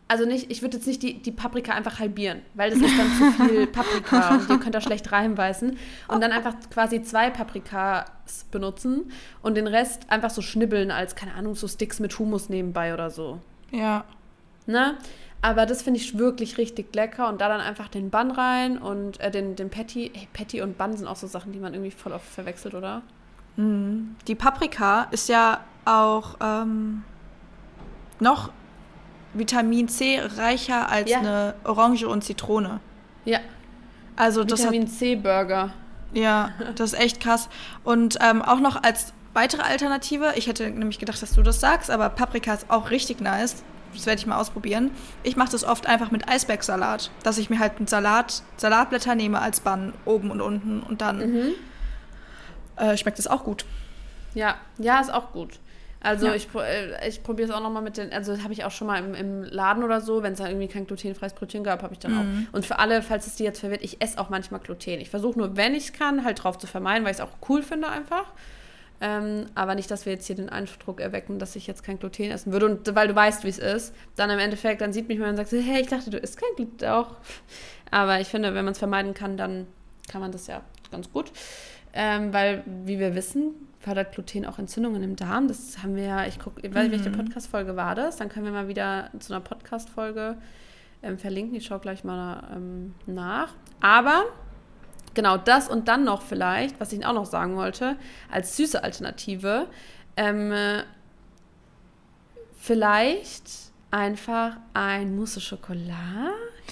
Also nicht, ich würde jetzt nicht die, die Paprika einfach halbieren, weil das ist dann zu viel Paprika und ihr könnt da schlecht reinbeißen. Und dann einfach quasi zwei Paprikas benutzen und den Rest einfach so schnibbeln als, keine Ahnung, so Sticks mit Hummus nebenbei oder so. Ja. Ne? Aber das finde ich wirklich richtig lecker und da dann einfach den Bun rein und äh, den, den Patty. Ey, Patty und Bun sind auch so Sachen, die man irgendwie voll oft verwechselt, oder? Mhm. Die Paprika ist ja auch ähm, noch Vitamin C reicher als Ja. eine Orange und Zitrone. Ja, Also das Vitamin C-Burger. ja, das ist echt krass. Und ähm, auch noch als weitere Alternative, ich hätte nämlich gedacht, dass du das sagst, aber Paprika ist auch richtig nice. Das werde ich mal ausprobieren. Ich mache das oft einfach mit Eisbergsalat, dass ich mir halt einen Salat, Salatblätter nehme als Bun oben und unten und dann Mhm. äh, schmeckt es auch gut. Ja, ja, ist auch gut. Also Ja. ich, äh, ich probiere es auch nochmal mit den, also das habe ich auch schon mal im, im Laden oder so, wenn es da irgendwie kein glutenfreies Brötchen gab, habe ich dann Mhm. auch. Und für alle, falls es die jetzt verwirrt, ich esse auch manchmal Gluten. Ich versuche nur, wenn ich es kann, halt drauf zu vermeiden, weil ich es auch cool finde einfach. Ähm, aber nicht, dass wir jetzt hier den Eindruck erwecken, dass ich jetzt kein Gluten essen würde. Und weil du weißt, wie es ist, dann im Endeffekt, dann sieht mich mal und sagt hey, ich dachte, du isst kein Gluten auch. Aber ich finde, wenn man es vermeiden kann, dann kann man das ja ganz gut. Ähm, weil, wie wir wissen, fördert Gluten auch Entzündungen im Darm. Das haben wir ja, ich gucke, ich weiß nicht, welche Podcast-Folge war das? Dann können wir mal wieder zu einer Podcast-Folge ähm, verlinken. Ich schaue gleich mal ähm, nach. Aber genau das und dann noch vielleicht, was ich auch noch sagen wollte, als süße Alternative, ähm, äh, vielleicht einfach ein Mousse au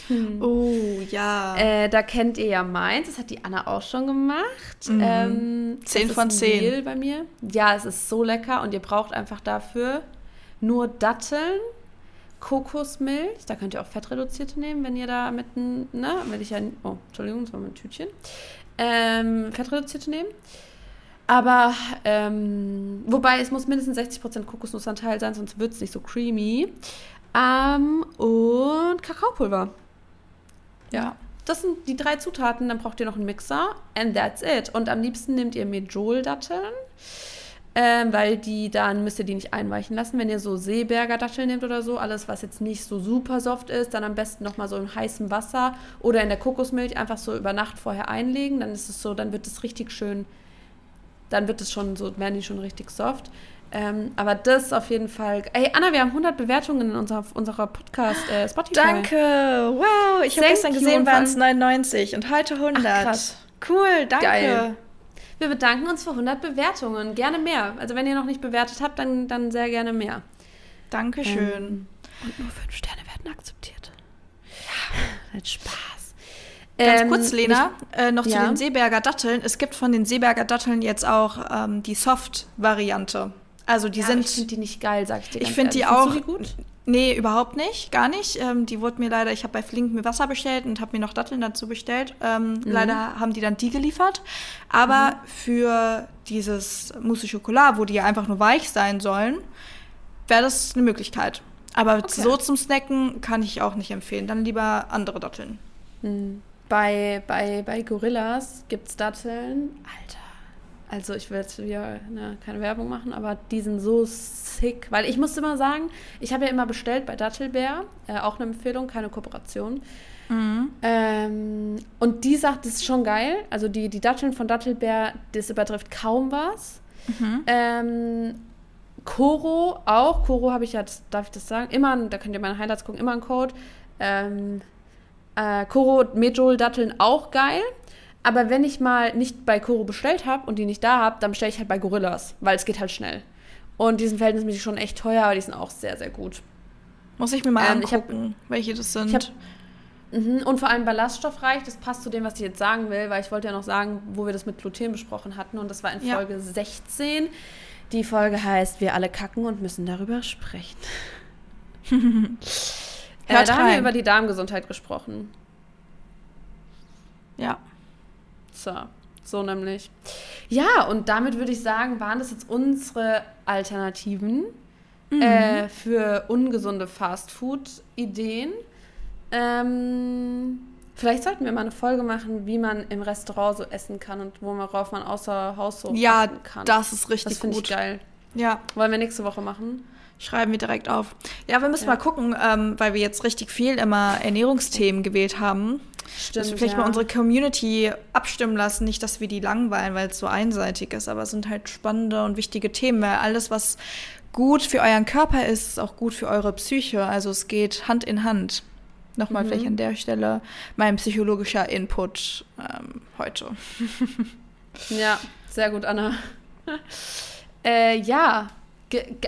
Chocolat. Oh, ja. Äh, da kennt ihr ja meins, das hat die Anna auch schon gemacht. Mhm. Ähm, Zehn das von ist zehn. Mehl bei mir. Ja, es ist so lecker und ihr braucht einfach dafür nur Datteln, Kokosmilch, da könnt ihr auch fettreduzierte nehmen, wenn ihr da mit einem, ne, will ich ja, oh, Entschuldigung, das war mein Tütchen, ähm, fettreduzierte nehmen. Aber, ähm, wobei es muss mindestens 60% Kokosnussanteil sein, sonst wird es nicht so creamy. Ähm, und Kakaopulver. Ja. Das sind die drei Zutaten, dann braucht ihr noch einen Mixer and that's it. Und am liebsten nehmt ihr Medjool-Datteln, ähm, weil die, dann müsst ihr die nicht einweichen lassen. Wenn ihr so Seeberger Datteln nehmt oder so, alles was jetzt nicht so super soft ist, dann am besten nochmal so in heißem Wasser oder in der Kokosmilch einfach so über Nacht vorher einlegen. Dann ist es so, dann wird es richtig schön, dann wird es schon so, werden die schon richtig soft. Ähm, aber das auf jeden Fall. Ey, Anna, wir haben 100 Bewertungen in unserer, unserer Podcast äh, Spotify. Danke. Wow, ich habe gestern gesehen, waren es 99 und heute 100. Ach, krass. Cool, danke. Geil. Wir bedanken uns für 100 Bewertungen. Gerne mehr. Also wenn ihr noch nicht bewertet habt, dann, dann sehr gerne mehr. Dankeschön. Ähm, und nur 5 Sterne werden akzeptiert. Ja, hat Spaß. Ganz Ähm, kurz, Lena, äh, noch zu ja. den Seeberger Datteln. Es gibt von den Seeberger Datteln jetzt auch ähm, die Soft-Variante. Also die ja, sind. ich finde die nicht geil, sag ich dir. Ich finde die auch. Die gut? Nee, überhaupt nicht. Gar nicht. Ähm, die wurde mir leider, ich habe bei Flink mir Wasser bestellt und habe mir noch Datteln dazu bestellt. Ähm, Mhm. Leider haben die dann die geliefert. Aber für dieses Mousse au Chocolat, wo die ja einfach nur weich sein sollen, wäre das eine Möglichkeit. Aber okay. so zum Snacken kann ich auch nicht empfehlen. Dann lieber andere Datteln. Hm. Bei, bei, bei Gorillas gibt es Datteln. Alter. Also ich will jetzt wieder ne, keine Werbung machen, aber die sind so sick. Weil ich musste immer sagen, ich habe ja immer bestellt bei Dattelbär. Äh, auch eine Empfehlung, keine Kooperation. Mhm. Ähm, und die sagt, das ist schon geil. Also die, die Datteln von Dattelbär, das übertrifft kaum was. Mhm. Ähm, Koro auch. Koro habe ich ja, das, darf ich das sagen? Immer, da könnt ihr meine Highlights gucken, immer ein Code. Ähm, äh, Koro, Medjool, Datteln auch geil. Aber wenn ich mal nicht bei Koro bestellt habe und die nicht da habe, dann bestelle ich halt bei Gorillas, weil es geht halt schnell. Und die sind verhältnismäßig schon echt teuer, aber die sind auch sehr, sehr gut. Muss ich mir mal ähm, angucken, hab, welche das sind. Hab, mh, und vor allem ballaststoffreich, das passt zu dem, was ich jetzt sagen will, weil ich wollte ja noch sagen, wo wir das mit Gluten besprochen hatten. Und das war in Folge ja. 16. Die Folge heißt Wir alle kacken und müssen darüber sprechen. äh, da haben wir über die Darmgesundheit gesprochen. Ja. So, so nämlich. Ja, und damit würde ich sagen, waren das jetzt unsere Alternativen mhm. äh, für ungesunde Fastfood-Ideen. Ähm, Vielleicht sollten wir mal eine Folge machen, wie man im Restaurant so essen kann und worauf man außer Haus so ja, kann. Ja, das ist richtig das gut. Ich geil. Ja. Wollen wir nächste Woche machen? Schreiben wir direkt auf. Ja, wir müssen ja. mal gucken, ähm, weil wir jetzt richtig viel immer Ernährungsthemen gewählt haben. Stimmt, dass wir vielleicht ja. mal unsere Community abstimmen lassen. Nicht, dass wir die langweilen, weil es so einseitig ist, aber es sind halt spannende und wichtige Themen, weil alles, was gut für euren Körper ist, ist auch gut für eure Psyche. Also es geht Hand in Hand. Nochmal mhm. vielleicht an der Stelle mein psychologischer Input ähm, heute. ja, sehr gut, Anna. äh, ja,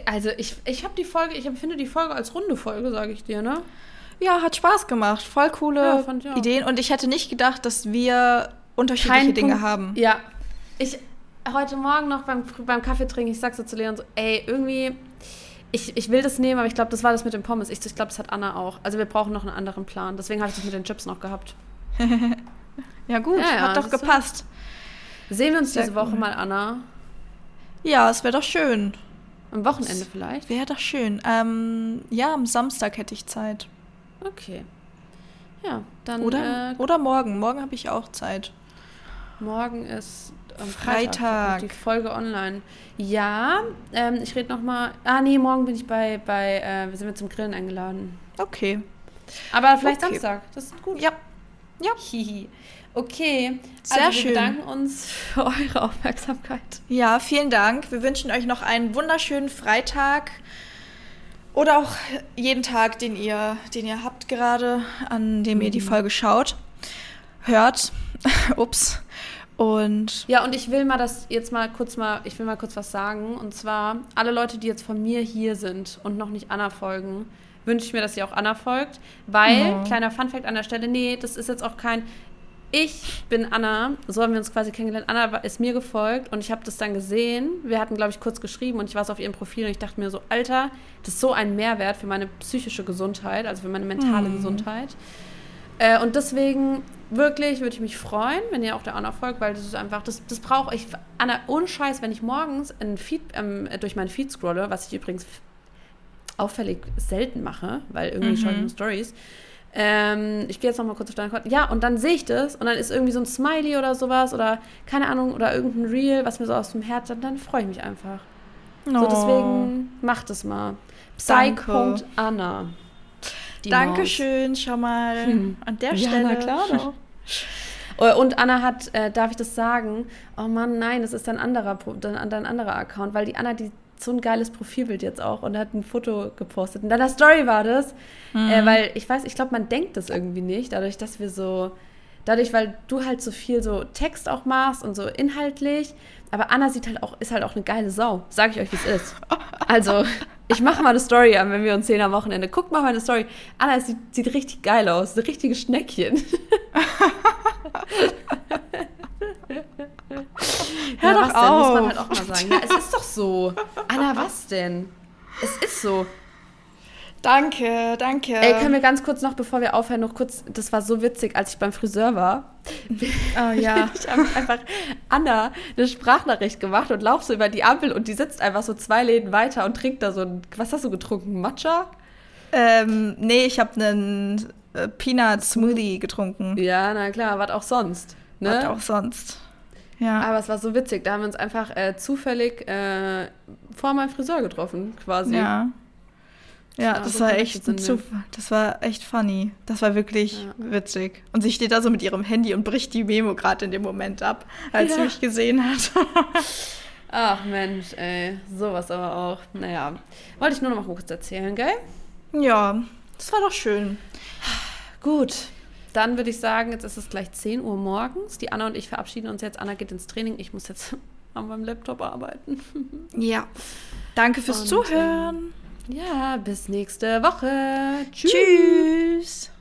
also ich, ich habe die Folge, ich empfinde die Folge als runde Folge, sage ich dir, ne? Ja, hat Spaß gemacht. Voll coole ja, Ideen. Und ich hätte nicht gedacht, dass wir unterschiedliche Kein Dinge Punkt, haben. Ja. Ich heute Morgen noch beim, beim Kaffee trinken, ich sag so zu Leon so, ey, irgendwie ich, ich will das nehmen, aber ich glaube, das war das mit dem Pommes. Ich, ich glaube, das hat Anna auch. Also wir brauchen noch einen anderen Plan. Deswegen habe ich das mit den Chips noch gehabt. ja gut, ja, ja, hat doch gepasst. So. Sehen wir uns Sehr diese Woche cool. mal, Anna? Ja, es wäre doch schön. Am Wochenende vielleicht? Wäre doch schön. Ähm, ja, am Samstag hätte ich Zeit. Okay. Ja, dann. Oder, äh, oder morgen. Morgen habe ich auch Zeit. Morgen ist am Freitag. Freitag. Die Folge online. Ja, ähm, ich rede nochmal. Ah, nee, morgen bin ich bei, bei äh, wir sind wir zum Grillen eingeladen. Okay. Aber vielleicht okay. Samstag. Das ist gut. Ja. Ja. Hihi. Okay. Sehr also, wir schön. Wir bedanken uns für eure Aufmerksamkeit. Ja, vielen Dank. Wir wünschen euch noch einen wunderschönen Freitag. Oder auch jeden Tag, den ihr, den ihr habt gerade, an dem mhm. ihr die mhm. Folge schaut, hört. Ups. Und ja, und ich will mal das jetzt mal kurz mal, ich will mal kurz was sagen. Und zwar, alle Leute, die jetzt von mir hier sind und noch nicht Anna folgen, wünsche ich mir, dass ihr auch Anna folgt. Weil, ja. kleiner Funfact an der Stelle, nee, das ist jetzt auch kein. Ich bin Anna, so haben wir uns quasi kennengelernt. Anna ist mir gefolgt und ich habe das dann gesehen. Wir hatten, glaube ich, kurz geschrieben und ich war so auf ihrem Profil und ich dachte mir so, Alter, das ist so ein Mehrwert für meine psychische Gesundheit, also für meine mentale mhm. Gesundheit. Äh, und deswegen wirklich würde ich mich freuen, wenn ihr auch der Anna folgt, weil das ist einfach, das, das brauche ich. Anna, ohne Scheiß, wenn ich morgens Feed, ähm, durch meinen Feed scrolle, was ich übrigens auffällig selten mache, weil irgendwie mhm. schaue ich nur Stories. Ähm, ich gehe jetzt noch mal kurz auf deine Konto. Ja, und dann sehe ich das und dann ist irgendwie so ein Smiley oder sowas oder keine Ahnung oder irgendein Reel, was mir so aus dem Herz hat, dann freue ich mich einfach. Oh. So, deswegen macht es mal. Psych.anna. Dankeschön Maus. schon mal hm. an der Stelle. Ja, na klar doch. Oh, und Anna hat, äh, darf ich das sagen? Oh Mann, nein, das ist ein anderer, ein anderer Account, weil die Anna, die so ein geiles Profilbild jetzt auch und hat ein Foto gepostet. Und dann der Story war das, mhm. äh, weil ich weiß, ich glaube, man denkt das irgendwie nicht, dadurch, dass wir so, dadurch, weil du halt so viel so Text auch machst und so inhaltlich, aber Anna sieht halt auch, ist halt auch eine geile Sau, sag ich euch, wie es ist. Also, ich mache mal eine Story an, wenn wir uns sehen am Wochenende. Guckt mal meine Story. Anna sieht, sieht richtig geil aus. Ein richtiges Schneckchen. Hör ja, doch auf. Muss man halt auch mal sagen. Ja, es ist doch so. Anna, was denn? Es ist so. Danke, danke. Ey, können wir ganz kurz noch, bevor wir aufhören, noch kurz, das war so witzig, als ich beim Friseur war. Oh ja. ich habe einfach Anna eine Sprachnachricht gemacht und lauf so über die Ampel und die sitzt einfach so zwei Läden weiter und trinkt da so ein, was hast du getrunken, Matcha? Ähm, nee, ich habe einen äh, Peanut Smoothie getrunken. Ja, na klar, was auch sonst. Ne? Was auch sonst. Ja. Aber es war so witzig, da haben wir uns einfach äh, zufällig äh, vor meinem Friseur getroffen, quasi. Ja. Ja, das so war connected echt ein. Zufall. Das war echt funny. Das war wirklich Ja. witzig. Und sie steht da so mit ihrem Handy und bricht die Memo gerade in dem Moment ab, als sie Ja. mich gesehen hat. Ach Mensch, ey, sowas aber auch. Naja, wollte ich nur noch mal kurz erzählen, gell? ja, das war doch schön. Gut, dann würde ich sagen, jetzt ist es gleich 10 Uhr morgens. Die Anna und ich verabschieden uns jetzt. Anna geht ins Training. Ich muss jetzt an meinem Laptop arbeiten. Ja. Danke fürs Und, Zuhören. Ja, bis nächste Woche. Tschüss. Tschüss.